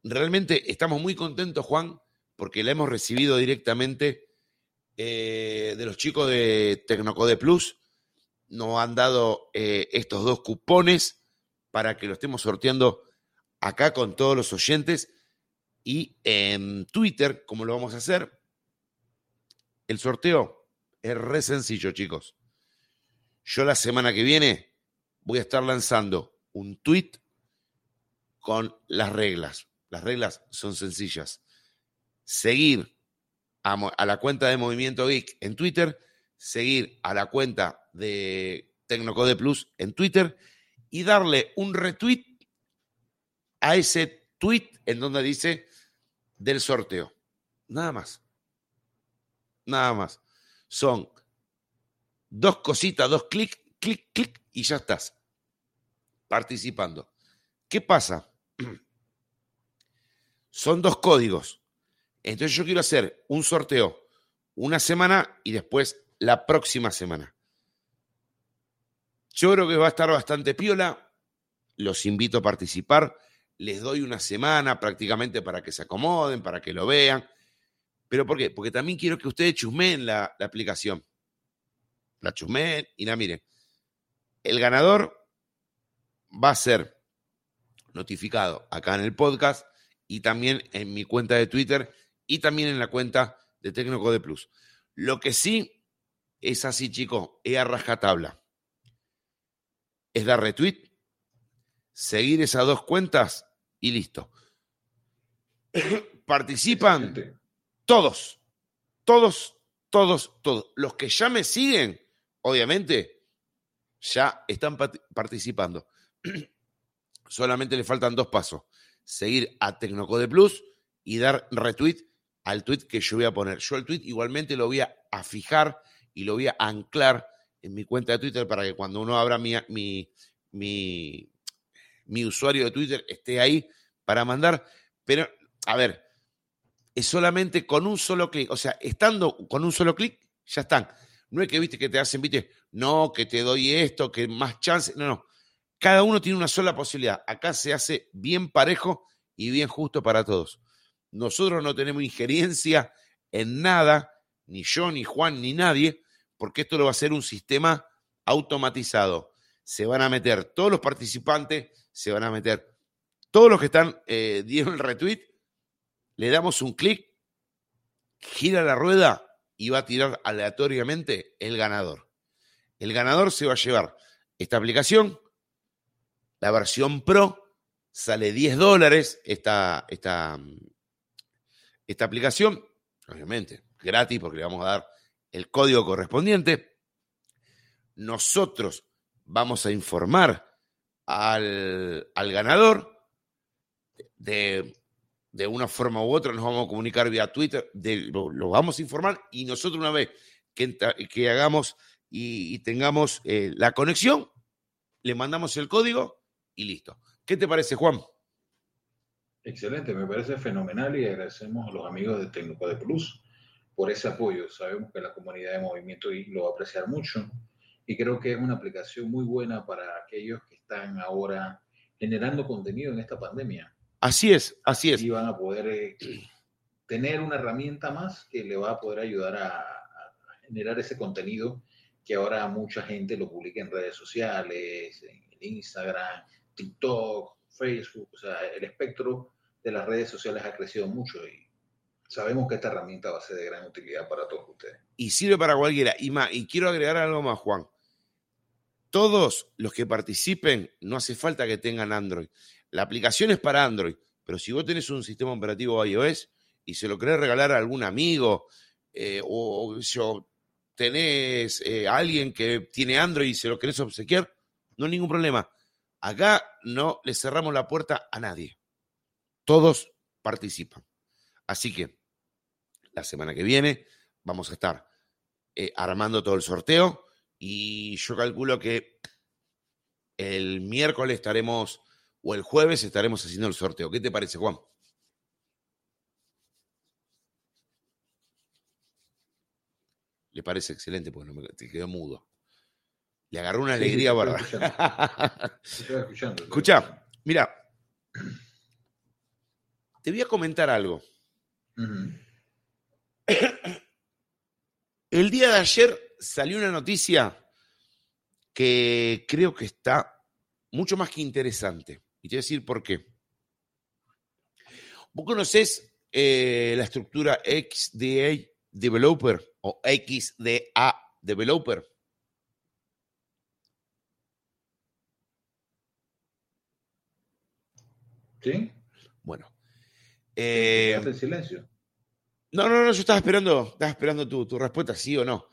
Realmente estamos muy contentos, Juan, porque la hemos recibido directamente eh, de los chicos de Tecnocode Plus nos han dado eh, estos dos cupones para que lo estemos sorteando acá con todos los oyentes. Y en Twitter, como lo vamos a hacer, el sorteo es re sencillo, chicos. Yo la semana que viene voy a estar lanzando un tweet con las reglas. Las reglas son sencillas. Seguir a, a la cuenta de Movimiento Geek en Twitter seguir a la cuenta de Tecnocode Plus en Twitter y darle un retweet a ese tweet en donde dice del sorteo. Nada más. Nada más. Son dos cositas, dos clic, clic, clic y ya estás participando. ¿Qué pasa? (clears throat) Son dos códigos. Entonces yo quiero hacer un sorteo una semana y después la próxima semana. Yo creo que va a estar bastante piola. Los invito a participar. Les doy una semana prácticamente para que se acomoden, para que lo vean. ¿Pero por qué? Porque también quiero que ustedes chusmeen la, aplicación. La chusmeen y la miren. El ganador va a ser notificado acá en el podcast y también en mi cuenta de Twitter y también en la cuenta de Tecnocode Plus. Lo que sí es así, chicos, es a rajatabla. Es dar retweet, seguir esas dos cuentas y listo. (coughs) Participan todos, todos, todos, todos. Los que ya me siguen, obviamente, ya están participando. (coughs) Solamente le faltan dos pasos. seguir a Tecnocode Plus y dar retweet al tweet que yo voy a poner. Yo el tweet igualmente lo voy a, fijar y lo voy a anclar en mi cuenta de Twitter para que cuando uno abra mi, mi, mi, mi usuario de Twitter esté ahí para mandar. Pero, a ver, es solamente con un solo clic. O sea, estando con un solo clic, ya están. No es que viste que te hacen, viste, no, que te doy esto, que más chance. No, no. Cada uno tiene una sola posibilidad. Acá se hace bien parejo y bien justo para todos. Nosotros no tenemos injerencia en nada, ni yo, ni Juan, ni nadie, porque esto lo va a ser un sistema automatizado. Se van a meter todos los participantes, se van a meter todos los que están, eh, (laughs) dieron el retweet, le damos un clic, gira la rueda y va a tirar aleatoriamente el ganador. El ganador se va a llevar esta aplicación, la versión Pro, sale 10 dólares esta, esta, esta aplicación, obviamente, gratis porque le vamos a dar el código correspondiente. Nosotros vamos a informar al, al ganador de de una forma u otra, nos vamos a comunicar vía Twitter, lo, vamos a informar y nosotros una vez que, que hagamos y, tengamos eh, la conexión, le mandamos el código y listo. ¿Qué te parece, Juan? Excelente, me parece fenomenal y agradecemos a los amigos de Técnico de Plus por ese apoyo. Sabemos que la comunidad de movimiento lo va a apreciar mucho y creo que es una aplicación muy buena para aquellos que están ahora generando contenido en esta pandemia. Así es, así es. Y van a poder eh, tener una herramienta más que le va a poder ayudar a, generar ese contenido que ahora mucha gente lo publica en redes sociales, en Instagram, TikTok, Facebook, o sea, el espectro de las redes sociales ha crecido mucho y sabemos que esta herramienta va a ser de gran utilidad para todos ustedes. Y sirve para cualquiera. Y, más, y quiero agregar algo más, Juan. Todos los que participen, no hace falta que tengan Android. La aplicación es para Android, pero si vos tenés un sistema operativo iOS y se lo querés regalar a algún amigo eh, o, o tenés eh, a alguien que tiene Android y se lo querés obsequiar, no hay ningún problema. Acá no le cerramos la puerta a nadie. Todos participan. Así que la semana que viene vamos a estar eh, armando todo el sorteo y yo calculo que el miércoles estaremos o el jueves estaremos haciendo el sorteo. ¿Qué te parece, Juan? Le parece excelente, porque no me, te quedó mudo. Le agarró una alegría, ¿verdad? Escucha, mira, te voy a comentar algo. (coughs) El día de ayer salió una noticia que creo que está mucho más que interesante. Y te voy a decir por qué. ¿Vos conocés eh, la estructura XDA Developer o XDA Developer? ¿Sí? Bueno. Eh, silencio? No, no, no, yo estaba esperando, estaba esperando tu, tu respuesta, sí o no.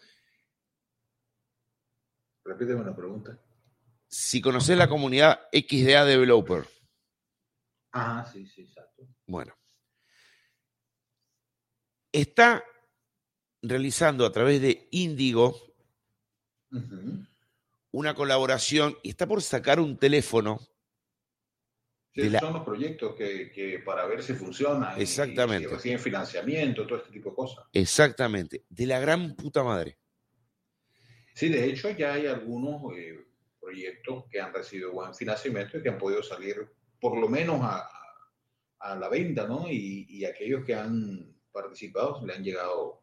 Repíteme una pregunta si conoces la comunidad XDA Developer. Ah, sí, sí, exacto. Bueno. Está realizando a través de Indigo una colaboración y está por sacar un teléfono. Sí, Son los proyectos que, para ver si funcionan. Exactamente. si reciben financiamiento, todo este tipo de cosas. Exactamente. De la gran puta madre. Sí, de hecho ya hay algunos eh, proyectos que han recibido buen financiamiento y que han podido salir por lo menos a, a la venta, ¿no? Y, y, aquellos que han participado le han llegado,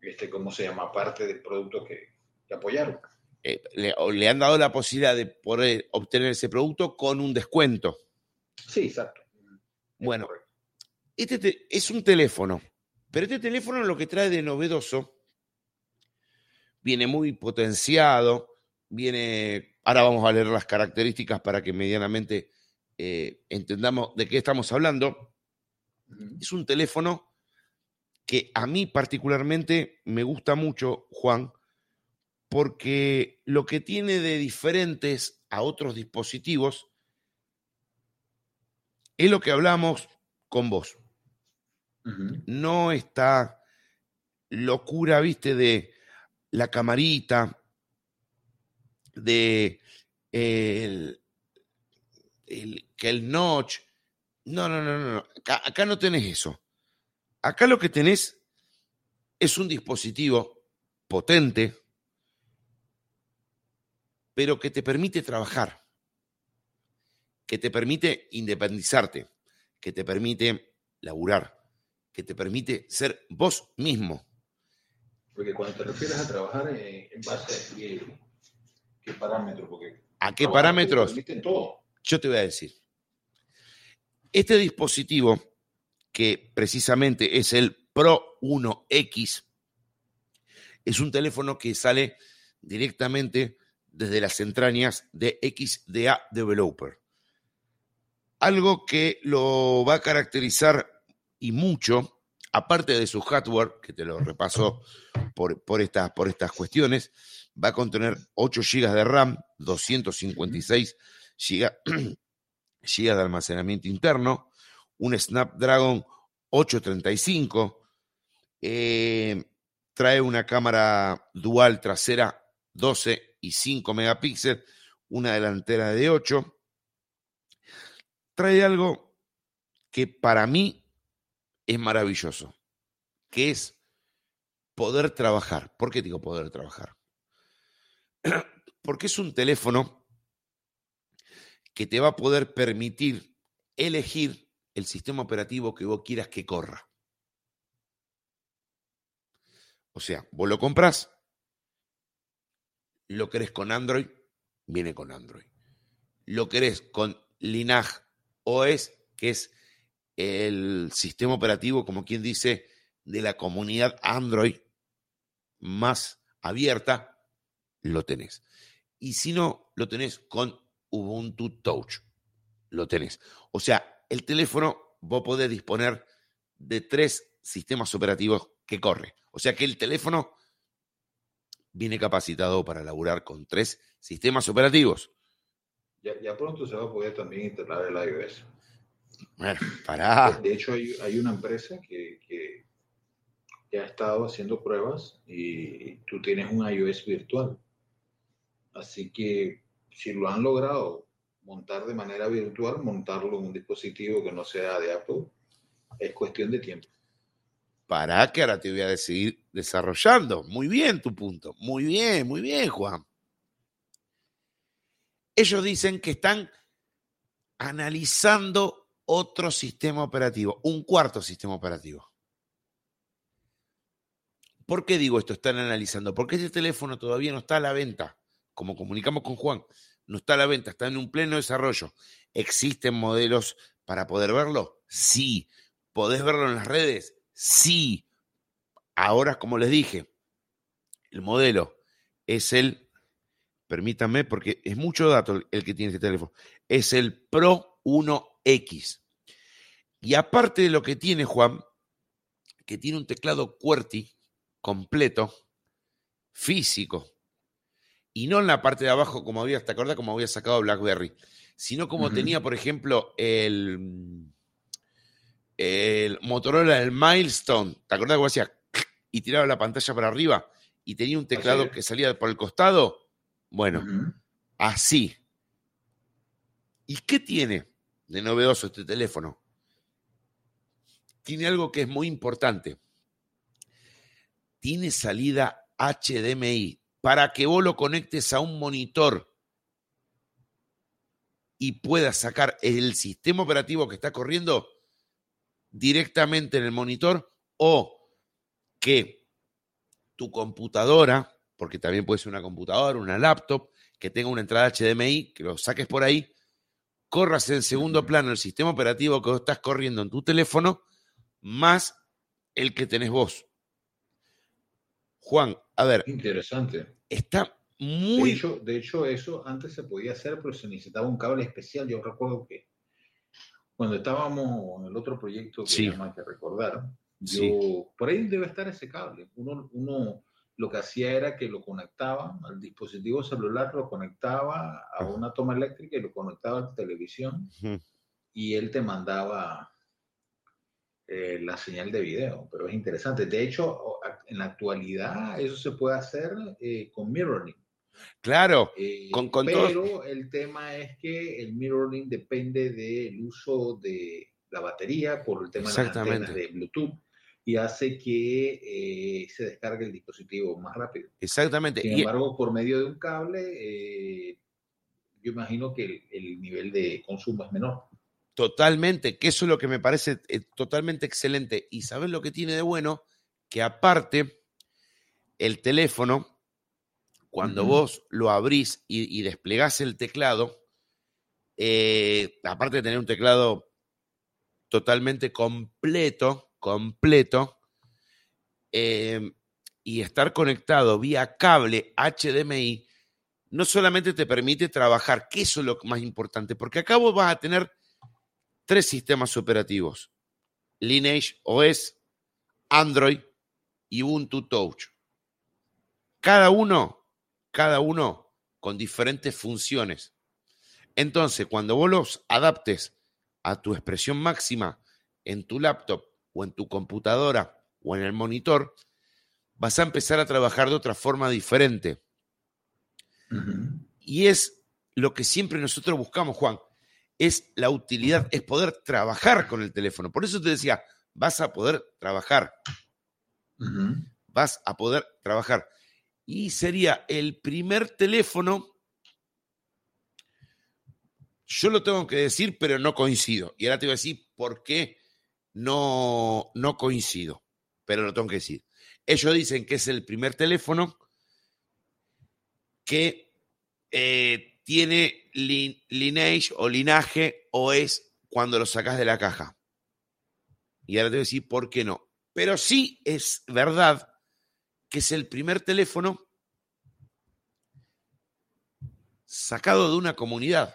este, ¿cómo se llama? Parte del producto que, que apoyaron. Eh, le, le, han dado la posibilidad de poder obtener ese producto con un descuento. Sí, exacto. Bueno, este es un teléfono, pero este teléfono lo que trae de novedoso viene muy potenciado, viene, ahora vamos a leer las características para que medianamente eh, entendamos de qué estamos hablando. Es un teléfono que a mí particularmente me gusta mucho, Juan, porque lo que tiene de diferentes a otros dispositivos es lo que hablamos con vos. No está locura, viste, de la camarita, de el, que el notch. No, no, no, no. Acá, acá no tenés eso. Acá lo que tenés es un dispositivo potente, pero que te permite trabajar, que te permite independizarte, que te permite laburar, que te permite ser vos mismo. Porque cuando te refieres a trabajar en base a qué, parámetros, ¿A qué parámetros? Yo te voy a decir. Este dispositivo, que precisamente es el Pro 1X, es un teléfono que sale directamente desde las entrañas de XDA Developer. Algo que lo va a caracterizar y mucho, aparte de su hardware, que te lo repaso por, por, estas, por estas cuestiones, va a contener 8 GB de RAM, 256 GB, (clears throat) de almacenamiento interno, un Snapdragon 835, eh, trae una cámara dual trasera 12 y 5 megapíxeles, una delantera de 8. Trae algo que para mí es maravilloso, que es poder trabajar. ¿Por qué digo poder trabajar? (clears throat) Porque es un teléfono que te va a poder permitir elegir el sistema operativo que vos quieras que corra. O sea, vos lo compras, lo querés con Android, viene con Android. Lo querés con Linage OS, que es el sistema operativo, como quien dice, de la comunidad Android más abierta, lo tenés. Y si no, lo tenés con Ubuntu Touch. Lo tenés. O sea, el teléfono vos podés disponer de tres sistemas operativos que corre. O sea que el teléfono viene capacitado para laburar con tres sistemas operativos. Ya, pronto se va a poder también instalar el iOS. Bueno, pará. De, hecho, hay, una empresa que, que, ha estado haciendo pruebas y tú tienes un iOS virtual. Así que si lo han logrado montar de manera virtual, montarlo en un dispositivo que no sea de Apple, es cuestión de tiempo. Para que ahora te voy a seguir desarrollando. Muy bien tu punto. Muy bien, muy bien, Juan. Ellos dicen que están analizando otro sistema operativo, un cuarto sistema operativo. ¿Por qué digo esto? Están analizando. Porque este teléfono todavía no está a la venta. Como comunicamos con Juan, no está a la venta, está en un pleno desarrollo. ¿Existen modelos para poder verlo? Sí. ¿Podés verlo en las redes? Sí. Ahora, como les dije, el modelo es el, permítanme, porque es mucho dato el que tiene este teléfono, es el Pro 1X. Y aparte de lo que tiene Juan, que tiene un teclado QWERTY completo, físico, y no en la parte de abajo como había, ¿te acordás? Como había sacado BlackBerry, sino como tenía, por ejemplo, el el Motorola, el Milestone, ¿te acordás que hacía y tiraba la pantalla para arriba y tenía un teclado que salía por el costado? Bueno, así. ¿Y qué tiene de novedoso este teléfono? Tiene algo que es muy importante. Tiene salida HDMI para que vos lo conectes a un monitor y puedas sacar el sistema operativo que está corriendo directamente en el monitor o que tu computadora, porque también puede ser una computadora, una laptop, que tenga una entrada HDMI, que lo saques por ahí, corras en segundo plano el sistema operativo que estás corriendo en tu teléfono, más el que tenés vos. Juan, a ver. Interesante. Está muy. De hecho, de hecho, eso antes se podía hacer, pero se necesitaba un cable especial. Yo recuerdo que cuando estábamos en el otro proyecto que sí. que recordar, yo, por ahí debe estar ese cable. Uno, uno lo que hacía era que lo conectaba al dispositivo celular, lo conectaba a una toma eléctrica y lo conectaba a la televisión. y él te mandaba eh, la señal de video, pero es interesante. De hecho, en la actualidad eso se puede hacer eh, con mirroring. Claro, Eh, con, con pero todo. el tema es que el mirroring depende del uso de la batería por el tema de las Exactamente. antenas de Bluetooth y hace que eh, se descargue el dispositivo más rápido. Exactamente. Sin Y- embargo, por medio de un cable, eh, yo imagino que el, el nivel de consumo es menor. Totalmente, que eso es lo que me parece eh, totalmente excelente. Y sabes lo que tiene de bueno, que aparte el teléfono, cuando vos lo abrís y, y desplegás el teclado, eh, aparte de tener un teclado totalmente completo, completo, eh, y estar conectado vía cable HDMI, no solamente te permite trabajar, que eso es lo más importante, porque acá vos vas a tener tres sistemas operativos: Lineage OS, Android y Ubuntu Touch. Cada uno, cada uno con diferentes funciones. Entonces, cuando vos los adaptes a tu expresión máxima en tu laptop o en tu computadora o en el monitor, vas a empezar a trabajar de otra forma diferente. Y es lo que siempre nosotros buscamos, Juan, es la utilidad, es poder trabajar con el teléfono. Por eso te decía, vas a poder trabajar, vas a poder trabajar. Y sería el primer teléfono, yo lo tengo que decir, pero no coincido. Y ahora te voy a decir por qué no, no coincido, pero lo tengo que decir. Ellos dicen que es el primer teléfono que eh, tiene lin- lineage o linaje o es cuando lo sacas de la caja. Y ahora te voy a decir por qué no. Pero sí es verdad que es el primer teléfono sacado de una comunidad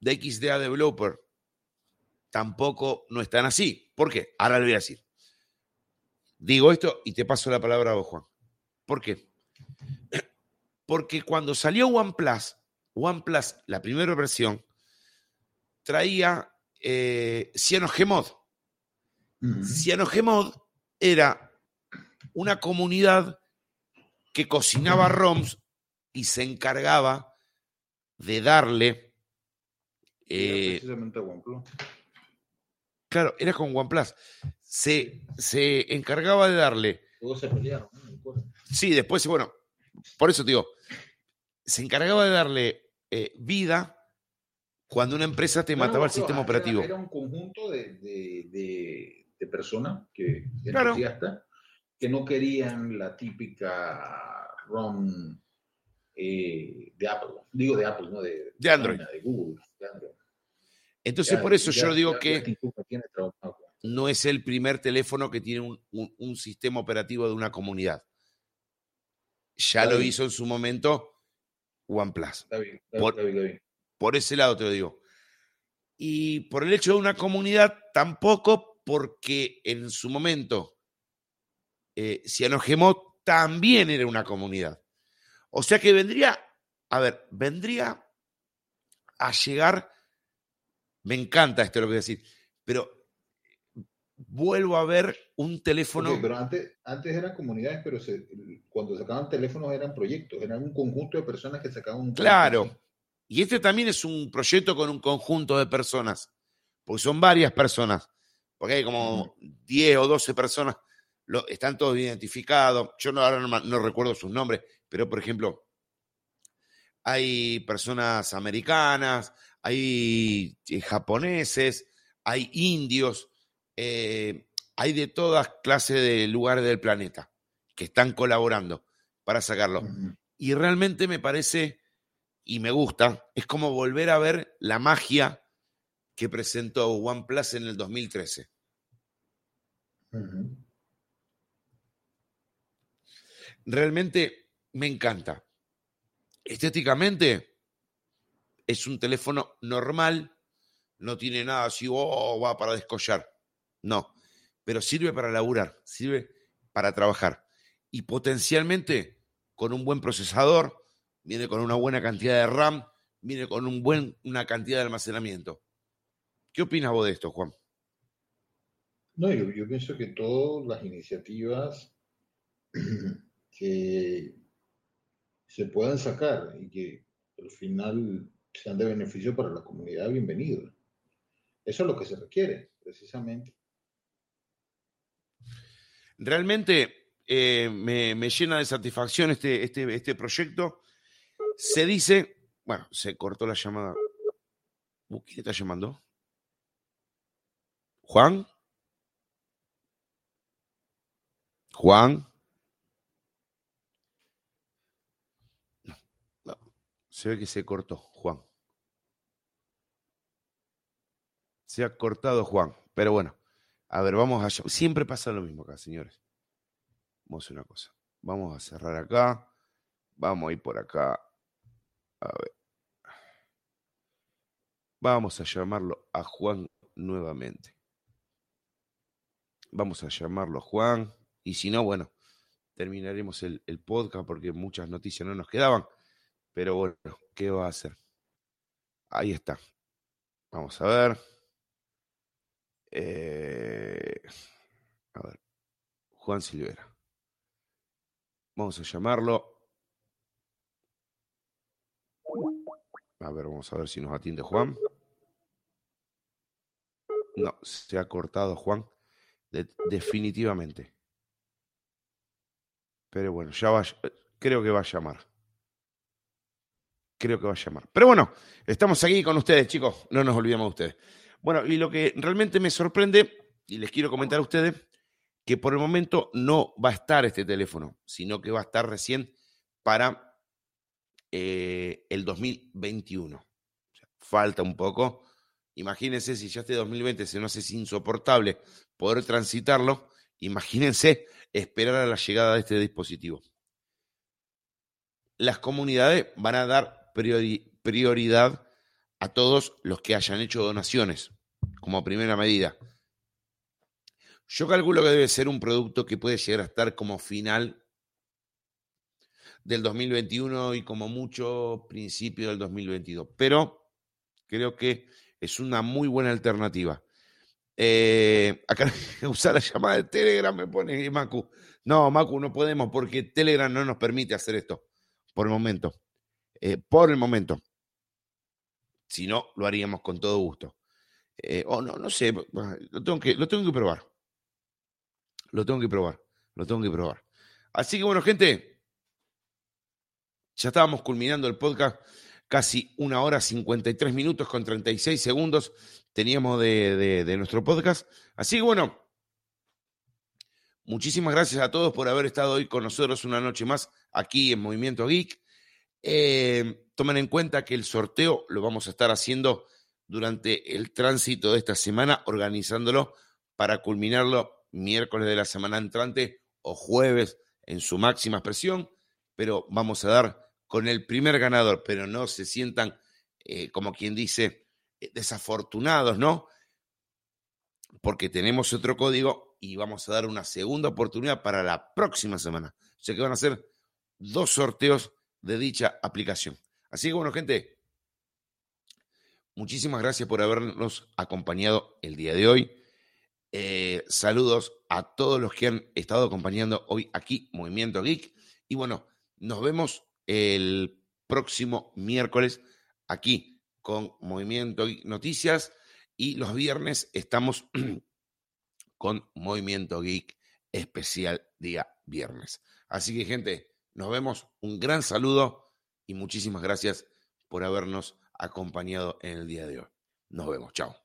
de XDA Developer. Tampoco no están así. ¿Por qué? Ahora lo voy a decir. Digo esto y te paso la palabra a vos, Juan. ¿Por qué? (clears throat) Porque cuando salió OnePlus, OnePlus, la primera versión, traía eh, CyanogenMod. Ujú. CyanogenMod era una comunidad que cocinaba ROMs y se encargaba de darle. Eh, precisamente OnePlus. claro, era con OnePlus. Se, se encargaba de darle. Todos se pelearon. ¿no? Sí, después, bueno, por eso te digo, se encargaba de darle eh, vida cuando una empresa te No, mataba el sistema era- operativo. Era un conjunto de, de, de- de personas que, Claro. entusiastas que no querían la típica ROM eh, de Apple. Digo de Apple, no de, De Android. De Google. de Android. Entonces, Ya- por eso ya- yo digo que no es el primer teléfono que tiene un, un- un sistema operativo de una comunidad. Ya lo hizo en su momento OnePlus. Está bien, está Por- bien, está bien, está bien. Por ese lado te lo digo. Y por el hecho de una comunidad, tampoco porque en su momento eh, Cianogemot también era una comunidad. O sea que vendría, a ver, vendría a llegar, me encanta esto lo que voy a decir, pero vuelvo a ver un teléfono. Pero antes, antes eran comunidades, pero se- cuando sacaban teléfonos eran proyectos, eran un conjunto de personas que sacaban un Claro. Y este también es un proyecto con un conjunto de personas, porque son varias personas, porque hay como 10 o 12 personas, lo- están todos identificados. Yo no, ahora no, recuerdo sus nombres, pero por ejemplo, hay personas americanas, hay eh, japoneses, hay indios, eh, hay de todas clases de lugares del planeta que están colaborando para sacarlo. Y realmente me parece, y me gusta, es como volver a ver la magia que presentó OnePlus en el 2013. Ujú. Realmente me encanta. Estéticamente es un teléfono normal, no tiene nada así, oh, va para descollar. No, pero sirve para laburar, sirve para trabajar. Y potencialmente con un buen procesador, viene con una buena cantidad de RAM, viene con un buen, una cantidad de almacenamiento. ¿Qué opinas vos de esto, Juan? No, yo, yo pienso que todas las iniciativas (clears throat) que se puedan sacar y que al final sean de beneficio para la comunidad, bienvenido. Eso es lo que se requiere, precisamente. Realmente eh, me, me, llena de satisfacción este, este, este proyecto. Se dice, bueno, se cortó la llamada. ¿Quién está llamando? ¿Juan? ¿Juan? Se ve que se cortó, Juan. Se ha cortado Juan. Pero bueno, a ver, vamos allá. Siempre pasa lo mismo acá, señores. Vamos a hacer una cosa. Vamos a cerrar acá. Vamos a ir por acá. A ver. Vamos a llamarlo a Juan nuevamente. Vamos a llamarlo a Juan. Y si no, bueno, terminaremos el, el podcast porque muchas noticias no nos quedaban. Pero bueno, ¿qué va a hacer? Ahí está. Vamos a ver. Eh, a ver. Juan Silvera. Vamos a llamarlo. A ver, vamos a ver si nos atiende Juan. No, se ha cortado Juan. definitivamente. Pero bueno, ya va, creo que va a llamar creo que va a llamar. Pero bueno, estamos aquí con ustedes, chicos, no nos olvidemos de ustedes. Bueno, y lo que realmente me sorprende, y les quiero comentar a ustedes, que por el momento no va a estar este teléfono, sino que va a estar recién para eh, el 2021. falta un poco. Imagínense si ya este 2020 se nos hace insoportable poder transitarlo, imagínense esperar a la llegada de este dispositivo. Las comunidades van a dar prioridad a todos los que hayan hecho donaciones como primera medida. Yo calculo que debe ser un producto que puede llegar a estar como final del 2021 y como mucho principio del 2022. Pero creo que es una muy buena alternativa. Eh, acá (laughs) usar la llamada de Telegram me pone Macu. No, Macu, no podemos porque Telegram no nos permite hacer esto por el momento. Eh, por el momento. Si no, lo haríamos con todo gusto. Eh, o no, no sé, lo tengo, que, lo tengo que probar. Lo tengo que probar, lo tengo que probar. Así que bueno, gente, ya estábamos culminando el podcast, casi una hora 53 minutos con 36 segundos teníamos de, de nuestro podcast. Así que bueno, muchísimas gracias a todos por haber estado hoy con nosotros una noche más aquí en Movimiento Geek. Eh, tomen en cuenta que el sorteo lo vamos a estar haciendo durante el tránsito de esta semana, organizándolo para culminarlo miércoles de la semana entrante o jueves en su máxima expresión, pero vamos a dar con el primer ganador, pero no se sientan, eh, como quien dice, eh, desafortunados, ¿no? Porque tenemos otro código y vamos a dar una segunda oportunidad para la próxima semana. O sea que van a ser dos sorteos de dicha aplicación. Así que bueno, gente, muchísimas gracias por habernos acompañado el día de hoy. Eh, saludos a todos los que han estado acompañando hoy aquí, Movimiento Geek. Y bueno, nos vemos el próximo miércoles aquí con Movimiento Geek Noticias. Y los viernes estamos (clears throat) con Movimiento Geek especial día viernes. Así que, gente, nos vemos, un gran saludo y muchísimas gracias por habernos acompañado en el día de hoy. Nos vemos, chao.